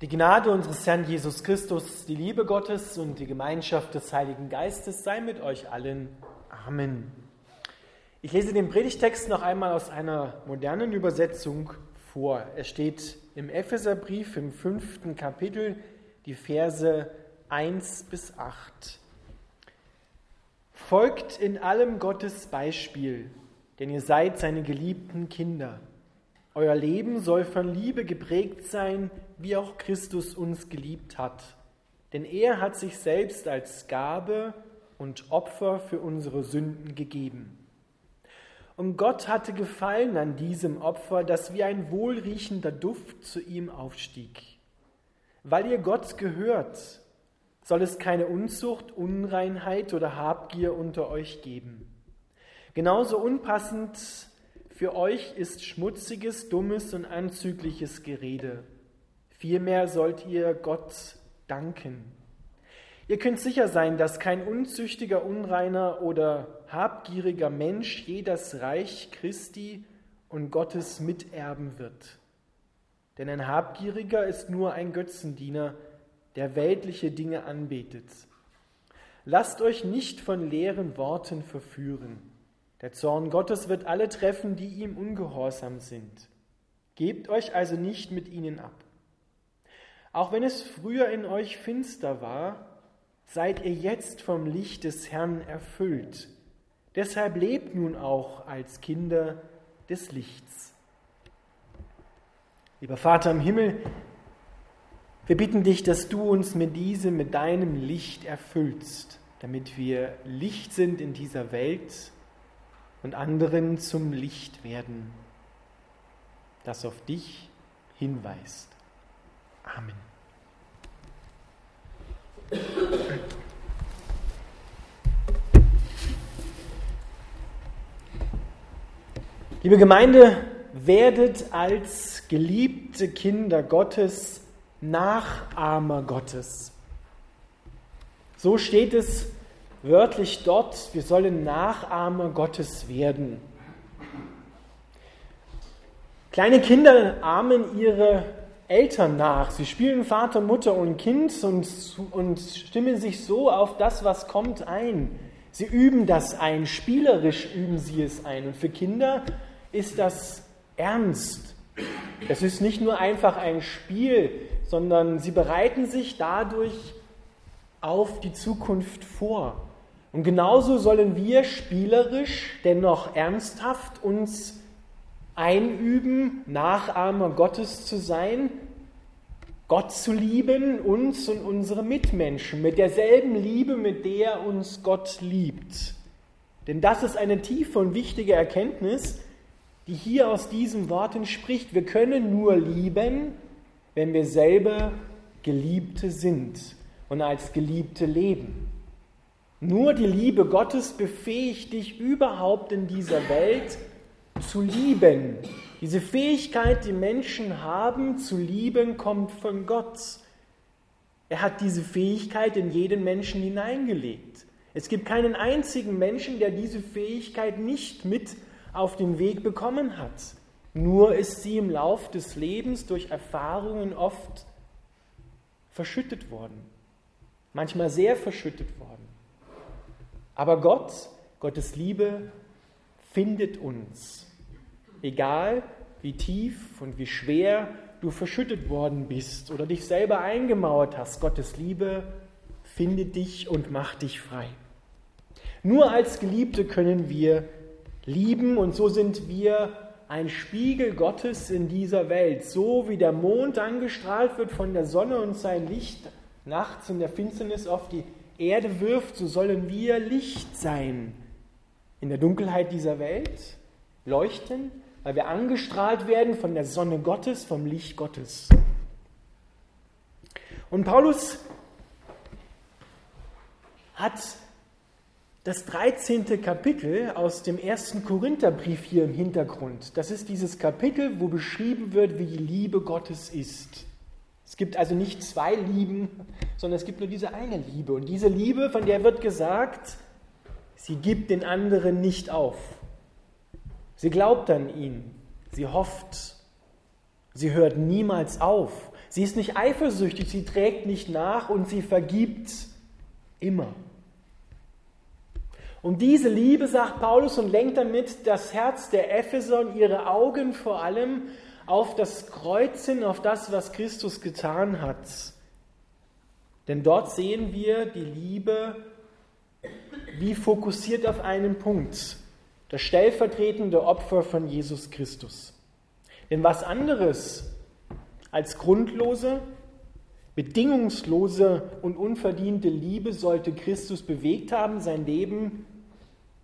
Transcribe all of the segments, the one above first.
Die Gnade unseres Herrn Jesus Christus, die Liebe Gottes und die Gemeinschaft des Heiligen Geistes sei mit euch allen. Amen. Ich lese den Predigtext noch einmal aus einer modernen Übersetzung vor. Er steht im Epheserbrief im fünften Kapitel, die Verse 1 bis 8. Folgt in allem Gottes Beispiel, denn ihr seid seine geliebten Kinder. Euer Leben soll von Liebe geprägt sein, wie auch Christus uns geliebt hat. Denn er hat sich selbst als Gabe und Opfer für unsere Sünden gegeben. Und Gott hatte gefallen an diesem Opfer, dass wie ein wohlriechender Duft zu ihm aufstieg. Weil ihr Gott gehört, soll es keine Unzucht, Unreinheit oder Habgier unter euch geben. Genauso unpassend für euch ist schmutziges, dummes und anzügliches Gerede. Vielmehr sollt ihr Gott danken. Ihr könnt sicher sein, dass kein unzüchtiger, unreiner oder habgieriger Mensch je das Reich Christi und Gottes miterben wird. Denn ein Habgieriger ist nur ein Götzendiener, der weltliche Dinge anbetet. Lasst euch nicht von leeren Worten verführen. Der Zorn Gottes wird alle treffen, die ihm ungehorsam sind. Gebt euch also nicht mit ihnen ab. Auch wenn es früher in euch finster war, seid ihr jetzt vom Licht des Herrn erfüllt. Deshalb lebt nun auch als Kinder des Lichts. Lieber Vater im Himmel, wir bitten dich, dass du uns mit diesem, mit deinem Licht erfüllst, damit wir Licht sind in dieser Welt und anderen zum Licht werden, das auf dich hinweist. Amen. Liebe Gemeinde, werdet als geliebte Kinder Gottes Nachahmer Gottes. So steht es wörtlich dort, wir sollen Nachahmer Gottes werden. Kleine Kinder ahmen ihre Eltern nach. Sie spielen Vater, Mutter und Kind und, und stimmen sich so auf das, was kommt, ein. Sie üben das ein, spielerisch üben sie es ein. Und für Kinder ist das ernst. Es ist nicht nur einfach ein Spiel, sondern sie bereiten sich dadurch auf die Zukunft vor. Und genauso sollen wir spielerisch, dennoch ernsthaft uns einüben, Nachahmer Gottes zu sein, Gott zu lieben, uns und unsere Mitmenschen mit derselben Liebe, mit der uns Gott liebt. Denn das ist eine tiefe und wichtige Erkenntnis, die hier aus diesen Worten spricht. Wir können nur lieben, wenn wir selber Geliebte sind und als Geliebte leben. Nur die Liebe Gottes befähigt dich überhaupt in dieser Welt zu lieben. Diese Fähigkeit, die Menschen haben, zu lieben, kommt von Gott. Er hat diese Fähigkeit in jeden Menschen hineingelegt. Es gibt keinen einzigen Menschen, der diese Fähigkeit nicht mit auf den Weg bekommen hat. Nur ist sie im Lauf des Lebens durch Erfahrungen oft verschüttet worden. Manchmal sehr verschüttet worden. Aber Gott, Gottes Liebe, findet uns. Egal wie tief und wie schwer du verschüttet worden bist oder dich selber eingemauert hast, Gottes Liebe findet dich und macht dich frei. Nur als Geliebte können wir lieben und so sind wir ein Spiegel Gottes in dieser Welt. So wie der Mond angestrahlt wird von der Sonne und sein Licht nachts in der Finsternis auf die Erde wirft, so sollen wir Licht sein in der Dunkelheit dieser Welt, leuchten, weil wir angestrahlt werden von der Sonne Gottes, vom Licht Gottes. Und Paulus hat das 13. Kapitel aus dem ersten Korintherbrief hier im Hintergrund. Das ist dieses Kapitel, wo beschrieben wird, wie die Liebe Gottes ist. Es gibt also nicht zwei Lieben, sondern es gibt nur diese eine Liebe. Und diese Liebe, von der wird gesagt, sie gibt den anderen nicht auf. Sie glaubt an ihn, sie hofft, sie hört niemals auf, Sie ist nicht eifersüchtig, sie trägt nicht nach und sie vergibt immer. Und diese Liebe, sagt Paulus, und lenkt damit das Herz der Epheser und ihre Augen vor allem auf das Kreuz hin, auf das, was Christus getan hat. Denn dort sehen wir die Liebe wie fokussiert auf einen Punkt, das stellvertretende Opfer von Jesus Christus. Denn was anderes als grundlose, bedingungslose und unverdiente Liebe sollte Christus bewegt haben, sein Leben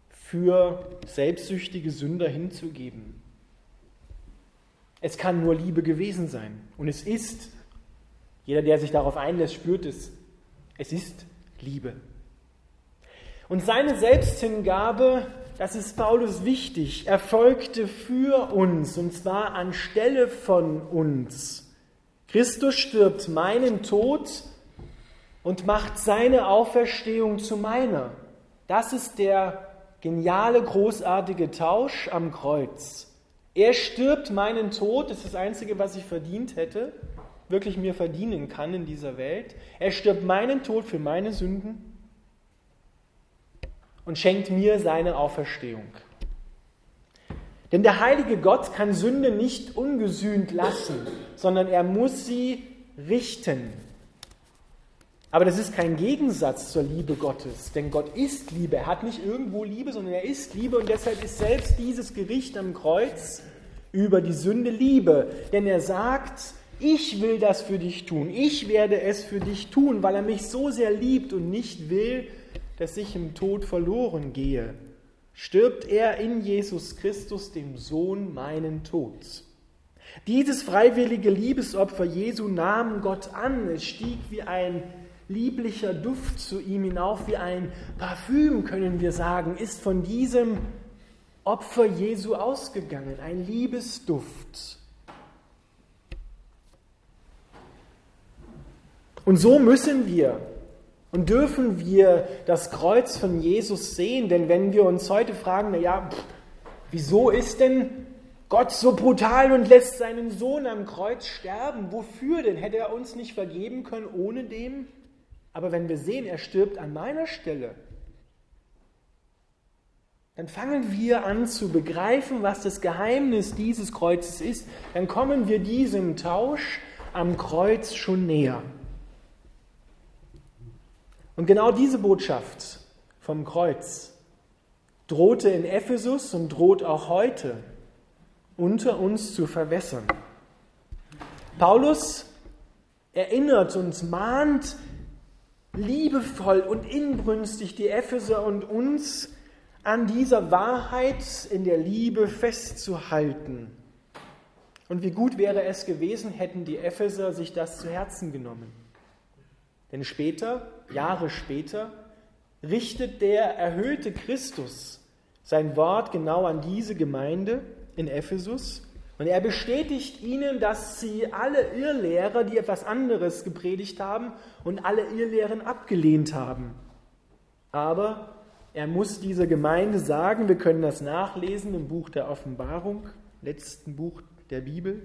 für selbstsüchtige Sünder hinzugeben. Es kann nur Liebe gewesen sein. Und es ist, jeder, der sich darauf einlässt, spürt es, es ist Liebe. Und seine Selbsthingabe, das ist Paulus wichtig, erfolgte für uns, und zwar anstelle von uns. Christus stirbt meinen Tod und macht seine Auferstehung zu meiner. Das ist der geniale, großartige Tausch am Kreuz. Er stirbt meinen Tod, das ist das Einzige, was ich verdient hätte, wirklich mir verdienen kann in dieser Welt. Er stirbt meinen Tod für meine Sünden und schenkt mir seine Auferstehung. Denn der heilige Gott kann Sünde nicht ungesühnt lassen, sondern er muss sie richten. Aber das ist kein Gegensatz zur Liebe Gottes, denn Gott ist Liebe. Er hat nicht irgendwo Liebe, sondern er ist Liebe und deshalb ist selbst dieses Gericht am Kreuz über die Sünde Liebe. Denn er sagt, ich will das für dich tun, ich werde es für dich tun, weil er mich so sehr liebt und nicht will, dass ich im Tod verloren gehe, stirbt er in Jesus Christus, dem Sohn, meinen Tod. Dieses freiwillige Liebesopfer Jesu nahm Gott an. Es stieg wie ein lieblicher Duft zu ihm hinauf, wie ein Parfüm, können wir sagen, ist von diesem Opfer Jesu ausgegangen, ein Liebesduft. Und so müssen wir und dürfen wir das Kreuz von Jesus sehen? Denn wenn wir uns heute fragen, naja, wieso ist denn Gott so brutal und lässt seinen Sohn am Kreuz sterben? Wofür denn? Hätte er uns nicht vergeben können ohne dem? Aber wenn wir sehen, er stirbt an meiner Stelle, dann fangen wir an zu begreifen, was das Geheimnis dieses Kreuzes ist. Dann kommen wir diesem Tausch am Kreuz schon näher. Und genau diese Botschaft vom Kreuz drohte in Ephesus und droht auch heute unter uns zu verwässern. Paulus erinnert und mahnt liebevoll und inbrünstig die Epheser und uns an dieser Wahrheit in der Liebe festzuhalten. Und wie gut wäre es gewesen, hätten die Epheser sich das zu Herzen genommen. Denn später, Jahre später, richtet der erhöhte Christus sein Wort genau an diese Gemeinde in Ephesus. Und er bestätigt ihnen, dass sie alle Irrlehrer, die etwas anderes gepredigt haben und alle Irrlehren abgelehnt haben. Aber er muss dieser Gemeinde sagen, wir können das nachlesen im Buch der Offenbarung, letzten Buch der Bibel,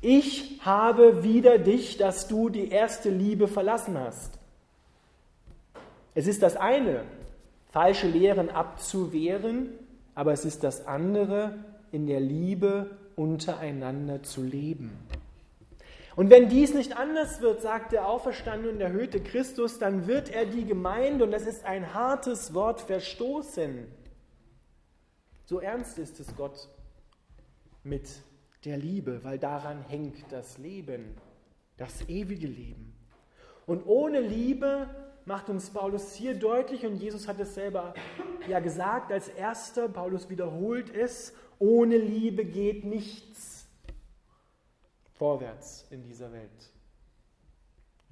ich habe wieder dich, dass du die erste Liebe verlassen hast. Es ist das eine, falsche Lehren abzuwehren, aber es ist das andere, in der Liebe untereinander zu leben. Und wenn dies nicht anders wird, sagt der auferstandene und erhöhte Christus, dann wird er die Gemeinde, und das ist ein hartes Wort, verstoßen. So ernst ist es Gott mit der Liebe, weil daran hängt das Leben, das ewige Leben. Und ohne Liebe macht uns Paulus hier deutlich, und Jesus hat es selber ja gesagt als erster, Paulus wiederholt es, ohne Liebe geht nichts vorwärts in dieser Welt.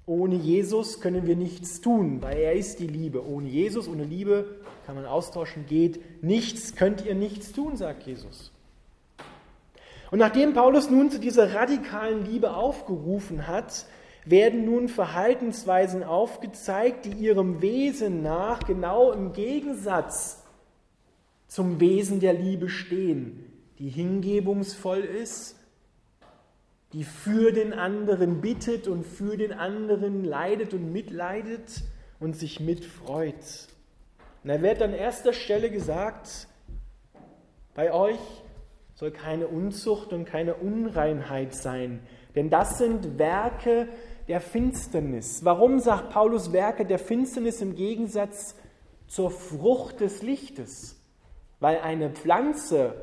Ohne Jesus können wir nichts tun, weil er ist die Liebe. Ohne Jesus, ohne Liebe kann man austauschen, geht nichts, könnt ihr nichts tun, sagt Jesus. Und nachdem Paulus nun zu dieser radikalen Liebe aufgerufen hat, werden nun Verhaltensweisen aufgezeigt, die ihrem Wesen nach genau im Gegensatz zum Wesen der Liebe stehen, die hingebungsvoll ist die für den anderen bittet und für den anderen leidet und mitleidet und sich mitfreut. Und da wird an erster Stelle gesagt, bei euch soll keine Unzucht und keine Unreinheit sein, denn das sind Werke der Finsternis. Warum sagt Paulus Werke der Finsternis im Gegensatz zur Frucht des Lichtes? Weil eine Pflanze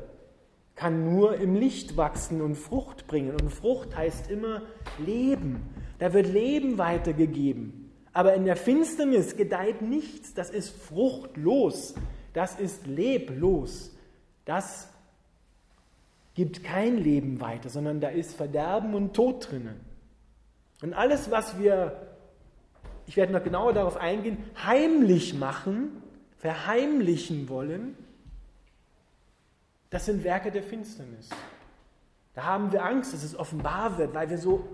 kann nur im Licht wachsen und Frucht bringen. Und Frucht heißt immer Leben. Da wird Leben weitergegeben. Aber in der Finsternis gedeiht nichts. Das ist fruchtlos. Das ist leblos. Das gibt kein Leben weiter, sondern da ist Verderben und Tod drinnen. Und alles, was wir, ich werde noch genauer darauf eingehen, heimlich machen, verheimlichen wollen, das sind Werke der Finsternis. Da haben wir Angst, dass es offenbar wird, weil wir so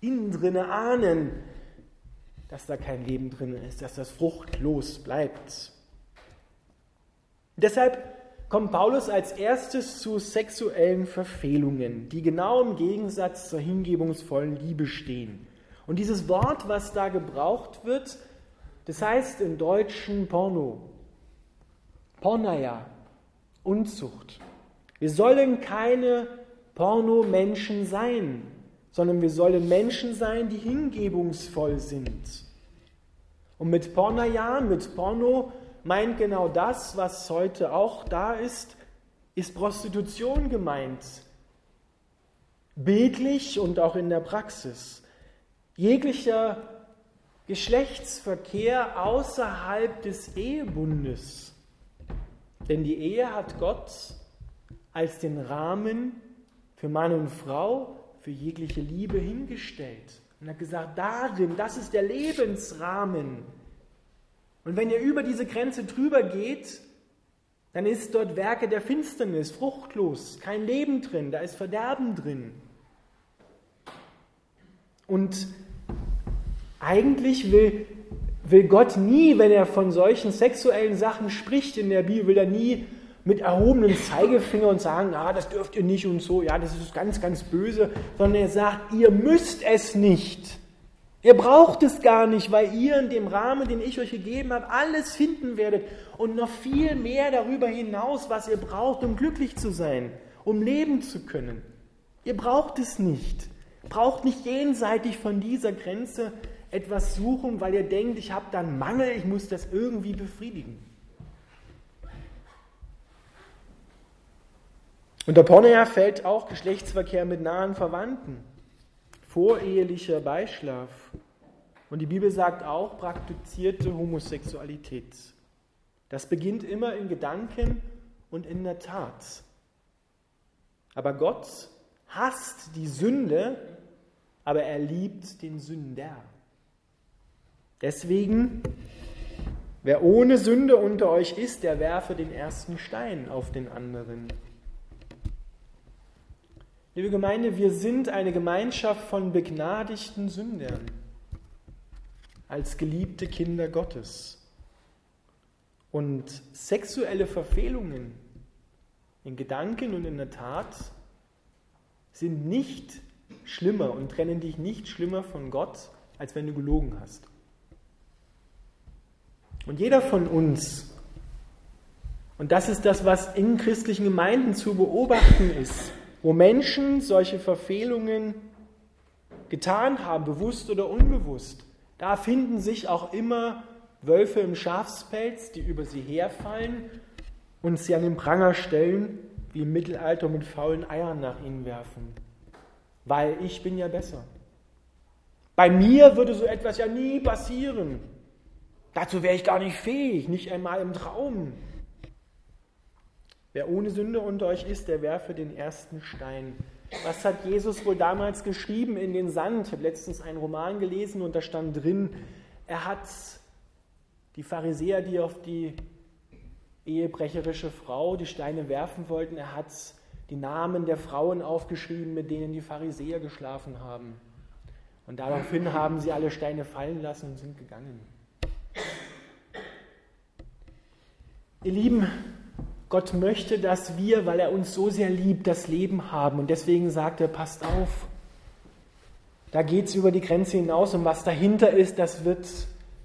innen drinne ahnen, dass da kein Leben drin ist, dass das fruchtlos bleibt. Deshalb kommt Paulus als erstes zu sexuellen Verfehlungen, die genau im Gegensatz zur hingebungsvollen Liebe stehen. Und dieses Wort, was da gebraucht wird, das heißt im Deutschen Porno. Pornaya. Unzucht. Wir sollen keine Porno-Menschen sein, sondern wir sollen Menschen sein, die hingebungsvoll sind. Und mit Pornaya, mit Porno meint genau das, was heute auch da ist, ist Prostitution gemeint. Bildlich und auch in der Praxis. Jeglicher Geschlechtsverkehr außerhalb des Ehebundes denn die Ehe hat Gott als den Rahmen für Mann und Frau, für jegliche Liebe hingestellt. Und hat gesagt, darin, das ist der Lebensrahmen. Und wenn ihr über diese Grenze drüber geht, dann ist dort Werke der Finsternis, fruchtlos, kein Leben drin, da ist Verderben drin. Und eigentlich will will Gott nie, wenn er von solchen sexuellen Sachen spricht in der Bibel, will er nie mit erhobenem Zeigefinger und sagen, ah, das dürft ihr nicht und so, ja, das ist ganz, ganz böse, sondern er sagt, ihr müsst es nicht. Ihr braucht es gar nicht, weil ihr in dem Rahmen, den ich euch gegeben habe, alles finden werdet und noch viel mehr darüber hinaus, was ihr braucht, um glücklich zu sein, um leben zu können. Ihr braucht es nicht. Braucht nicht jenseitig von dieser Grenze etwas suchen, weil ihr denkt, ich habe da einen Mangel, ich muss das irgendwie befriedigen. Unter Porneia fällt auch Geschlechtsverkehr mit nahen Verwandten, vorehelicher Beischlaf. Und die Bibel sagt auch praktizierte Homosexualität. Das beginnt immer in Gedanken und in der Tat. Aber Gott hasst die Sünde, aber er liebt den Sünder. Deswegen, wer ohne Sünde unter euch ist, der werfe den ersten Stein auf den anderen. Liebe Gemeinde, wir sind eine Gemeinschaft von begnadigten Sündern als geliebte Kinder Gottes. Und sexuelle Verfehlungen in Gedanken und in der Tat sind nicht schlimmer und trennen dich nicht schlimmer von Gott, als wenn du gelogen hast. Und jeder von uns, und das ist das, was in christlichen Gemeinden zu beobachten ist, wo Menschen solche Verfehlungen getan haben, bewusst oder unbewusst, da finden sich auch immer Wölfe im Schafspelz, die über sie herfallen und sie an den Pranger stellen, wie im Mittelalter mit faulen Eiern nach ihnen werfen. Weil ich bin ja besser. Bei mir würde so etwas ja nie passieren. Dazu wäre ich gar nicht fähig, nicht einmal im Traum. Wer ohne Sünde unter euch ist, der werfe den ersten Stein. Was hat Jesus wohl damals geschrieben in den Sand? Ich habe letztens einen Roman gelesen und da stand drin, er hat die Pharisäer, die auf die ehebrecherische Frau die Steine werfen wollten, er hat die Namen der Frauen aufgeschrieben, mit denen die Pharisäer geschlafen haben. Und daraufhin haben sie alle Steine fallen lassen und sind gegangen. Ihr Lieben, Gott möchte, dass wir, weil er uns so sehr liebt, das Leben haben. Und deswegen sagt er, passt auf, da geht es über die Grenze hinaus und was dahinter ist, das wird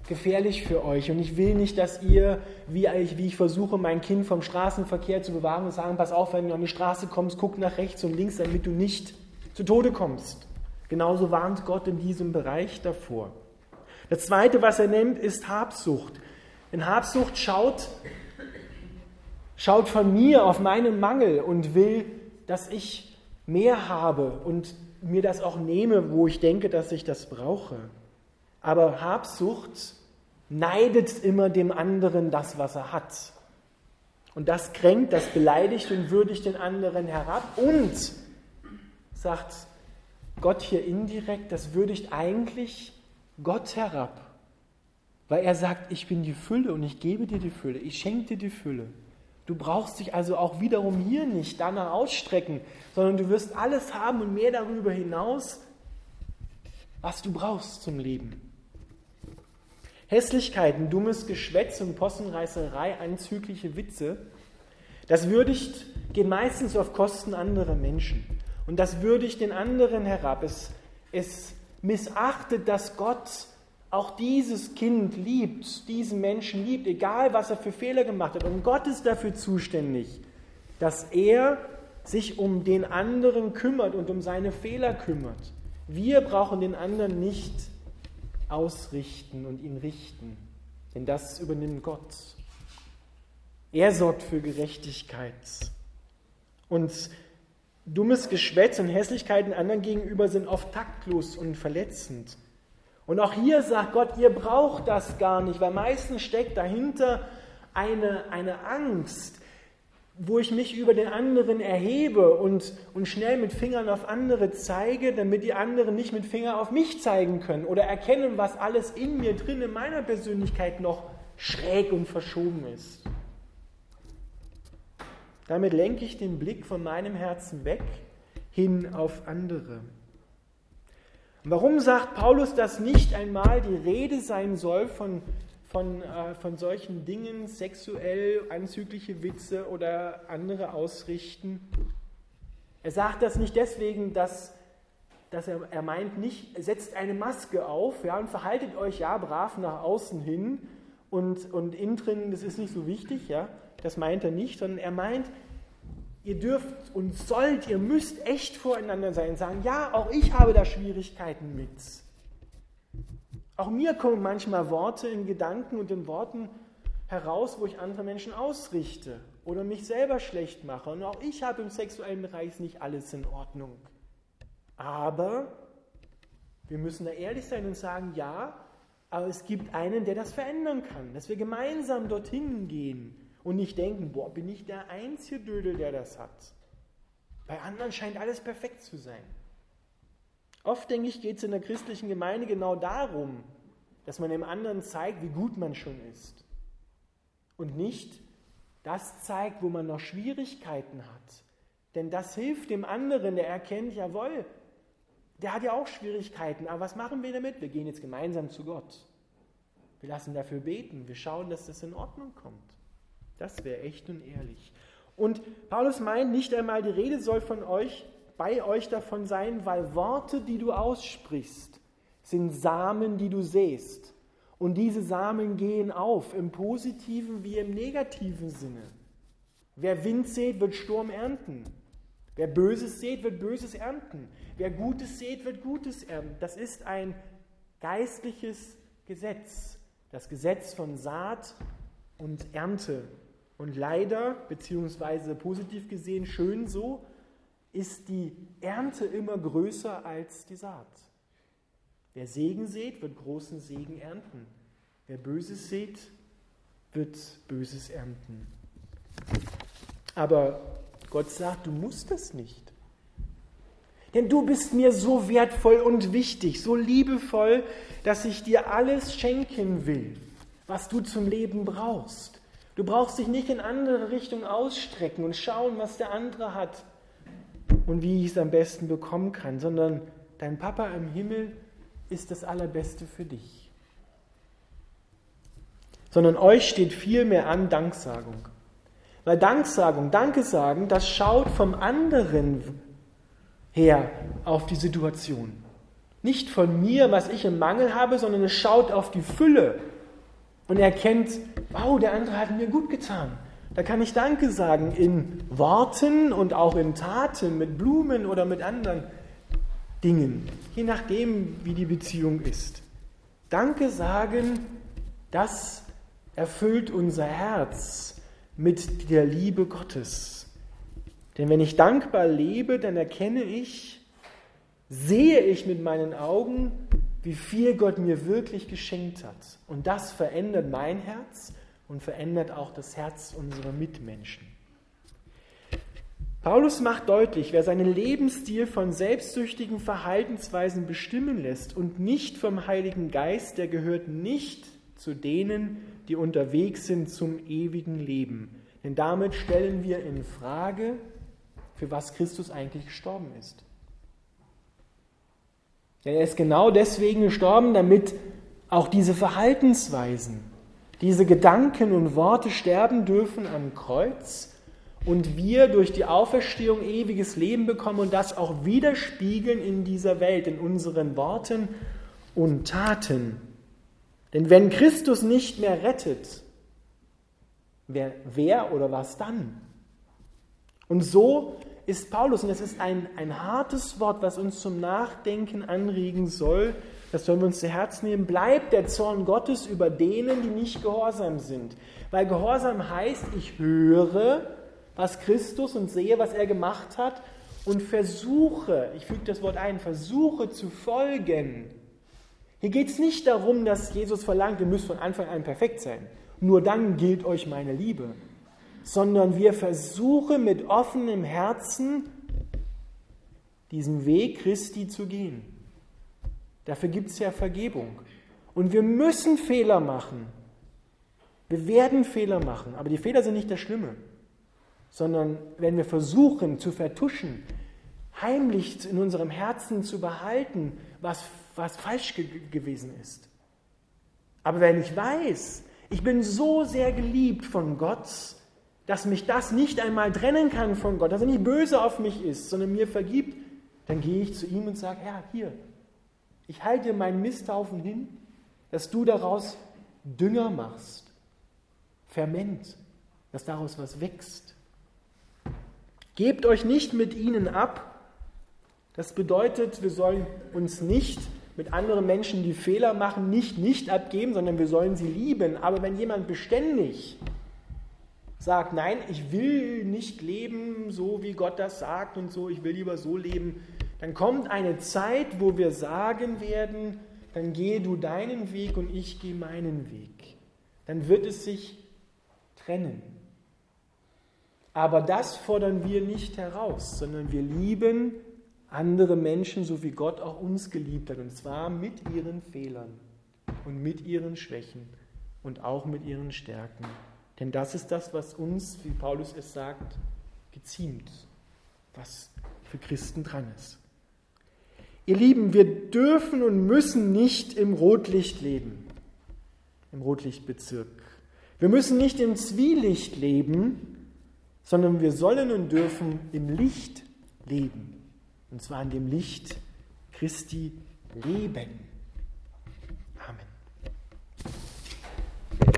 gefährlich für euch. Und ich will nicht, dass ihr, wie ich, wie ich versuche, mein Kind vom Straßenverkehr zu bewahren und sagen, pass auf, wenn du an die Straße kommst, guck nach rechts und links, damit du nicht zu Tode kommst. Genauso warnt Gott in diesem Bereich davor. Das Zweite, was er nennt, ist Habsucht. Denn Habsucht schaut, schaut von mir auf meinen Mangel und will, dass ich mehr habe und mir das auch nehme, wo ich denke, dass ich das brauche. Aber Habsucht neidet immer dem anderen das, was er hat. Und das kränkt, das beleidigt und würdigt den anderen herab und sagt Gott hier indirekt, das würdigt eigentlich Gott herab. Weil er sagt, ich bin die Fülle und ich gebe dir die Fülle, ich schenke dir die Fülle. Du brauchst dich also auch wiederum hier nicht danach ausstrecken, sondern du wirst alles haben und mehr darüber hinaus, was du brauchst zum Leben. Hässlichkeiten, dummes Geschwätz und Possenreißerei, anzügliche Witze, das würdigt, geht meistens auf Kosten anderer Menschen. Und das würdigt den anderen herab. Es, es missachtet, dass Gott auch dieses Kind liebt, diesen Menschen liebt, egal was er für Fehler gemacht hat. Und Gott ist dafür zuständig, dass er sich um den anderen kümmert und um seine Fehler kümmert. Wir brauchen den anderen nicht ausrichten und ihn richten, denn das übernimmt Gott. Er sorgt für Gerechtigkeit. Und dummes Geschwätz und Hässlichkeiten anderen gegenüber sind oft taktlos und verletzend. Und auch hier sagt Gott, ihr braucht das gar nicht, weil meistens steckt dahinter eine, eine Angst, wo ich mich über den anderen erhebe und, und schnell mit Fingern auf andere zeige, damit die anderen nicht mit Fingern auf mich zeigen können oder erkennen, was alles in mir drin, in meiner Persönlichkeit noch schräg und verschoben ist. Damit lenke ich den Blick von meinem Herzen weg hin auf andere. Warum sagt Paulus, dass nicht einmal die Rede sein soll von von, äh, von solchen Dingen, sexuell anzügliche Witze oder andere ausrichten. Er sagt das nicht deswegen, dass, dass er, er meint nicht, setzt eine Maske auf ja, und verhaltet euch ja brav nach außen hin und, und innen drin, das ist nicht so wichtig, ja, das meint er nicht, sondern er meint, ihr dürft und sollt, ihr müsst echt voreinander sein und sagen, ja, auch ich habe da Schwierigkeiten mit. Auch mir kommen manchmal Worte in Gedanken und in Worten heraus, wo ich andere Menschen ausrichte oder mich selber schlecht mache. Und auch ich habe im sexuellen Bereich nicht alles in Ordnung. Aber wir müssen da ehrlich sein und sagen, ja, aber es gibt einen, der das verändern kann, dass wir gemeinsam dorthin gehen und nicht denken, boah, bin ich der einzige Dödel, der das hat. Bei anderen scheint alles perfekt zu sein. Oft, denke ich, geht es in der christlichen Gemeinde genau darum, dass man dem anderen zeigt, wie gut man schon ist. Und nicht das zeigt, wo man noch Schwierigkeiten hat. Denn das hilft dem anderen, der erkennt, jawohl, der hat ja auch Schwierigkeiten, aber was machen wir damit? Wir gehen jetzt gemeinsam zu Gott. Wir lassen dafür beten, wir schauen, dass das in Ordnung kommt. Das wäre echt und ehrlich. Und Paulus meint, nicht einmal die Rede soll von euch bei euch davon sein, weil Worte, die du aussprichst, sind Samen, die du säst. Und diese Samen gehen auf, im positiven wie im negativen Sinne. Wer Wind sät, wird Sturm ernten. Wer Böses sät, wird Böses ernten. Wer Gutes sät, wird Gutes ernten. Das ist ein geistliches Gesetz. Das Gesetz von Saat und Ernte. Und leider, beziehungsweise positiv gesehen, schön so, ist die Ernte immer größer als die Saat. Wer Segen sät, wird großen Segen ernten. Wer Böses sät, wird Böses ernten. Aber Gott sagt, du musst das nicht. Denn du bist mir so wertvoll und wichtig, so liebevoll, dass ich dir alles schenken will, was du zum Leben brauchst. Du brauchst dich nicht in andere Richtungen ausstrecken und schauen, was der andere hat und wie ich es am besten bekommen kann, sondern dein Papa im Himmel ist das Allerbeste für dich. Sondern euch steht viel mehr an Danksagung. Weil Danksagung, Danke sagen, das schaut vom anderen her auf die Situation. nicht von mir, was ich im Mangel habe, sondern es schaut auf die Fülle und erkennt, wow, der andere hat mir gut getan. Da kann ich Danke sagen in Worten und auch in Taten, mit Blumen oder mit anderen Dingen, je nachdem, wie die Beziehung ist. Danke sagen, das erfüllt unser Herz mit der Liebe Gottes. Denn wenn ich dankbar lebe, dann erkenne ich, sehe ich mit meinen Augen, wie viel Gott mir wirklich geschenkt hat. Und das verändert mein Herz und verändert auch das Herz unserer Mitmenschen. Paulus macht deutlich, wer seinen Lebensstil von selbstsüchtigen Verhaltensweisen bestimmen lässt und nicht vom Heiligen Geist, der gehört nicht zu denen, die unterwegs sind zum ewigen Leben. Denn damit stellen wir in Frage, für was Christus eigentlich gestorben ist. Denn er ist genau deswegen gestorben, damit auch diese Verhaltensweisen, diese Gedanken und Worte sterben dürfen am Kreuz und wir durch die Auferstehung ewiges Leben bekommen und das auch widerspiegeln in dieser Welt, in unseren Worten und Taten. Denn wenn Christus nicht mehr rettet, wer, wer oder was dann? Und so ist Paulus, und das ist ein, ein hartes Wort, was uns zum Nachdenken anregen soll, das sollen wir uns zu Herzen nehmen, bleibt der Zorn Gottes über denen, die nicht gehorsam sind. Weil Gehorsam heißt, ich höre, was Christus und sehe, was er gemacht hat und versuche, ich füge das Wort ein, versuche zu folgen. Hier geht es nicht darum, dass Jesus verlangt, ihr müsst von Anfang an perfekt sein. Nur dann gilt euch meine Liebe sondern wir versuchen mit offenem Herzen diesen Weg Christi zu gehen. Dafür gibt es ja Vergebung. Und wir müssen Fehler machen. Wir werden Fehler machen, aber die Fehler sind nicht das Schlimme, sondern wenn wir versuchen zu vertuschen, heimlich in unserem Herzen zu behalten, was, was falsch ge gewesen ist. Aber wenn ich weiß, ich bin so sehr geliebt von Gott, dass mich das nicht einmal trennen kann von Gott, dass er nicht böse auf mich ist, sondern mir vergibt, dann gehe ich zu ihm und sage, Herr, hier, ich halte meinen Misthaufen hin, dass du daraus Dünger machst, Ferment, dass daraus was wächst. Gebt euch nicht mit ihnen ab. Das bedeutet, wir sollen uns nicht mit anderen Menschen, die Fehler machen, nicht nicht abgeben, sondern wir sollen sie lieben. Aber wenn jemand beständig sagt, nein, ich will nicht leben so, wie Gott das sagt und so, ich will lieber so leben, dann kommt eine Zeit, wo wir sagen werden, dann gehe du deinen Weg und ich gehe meinen Weg. Dann wird es sich trennen. Aber das fordern wir nicht heraus, sondern wir lieben andere Menschen, so wie Gott auch uns geliebt hat, und zwar mit ihren Fehlern und mit ihren Schwächen und auch mit ihren Stärken. Denn das ist das, was uns, wie Paulus es sagt, geziemt, was für Christen dran ist. Ihr Lieben, wir dürfen und müssen nicht im Rotlicht leben, im Rotlichtbezirk. Wir müssen nicht im Zwielicht leben, sondern wir sollen und dürfen im Licht leben. Und zwar in dem Licht Christi leben.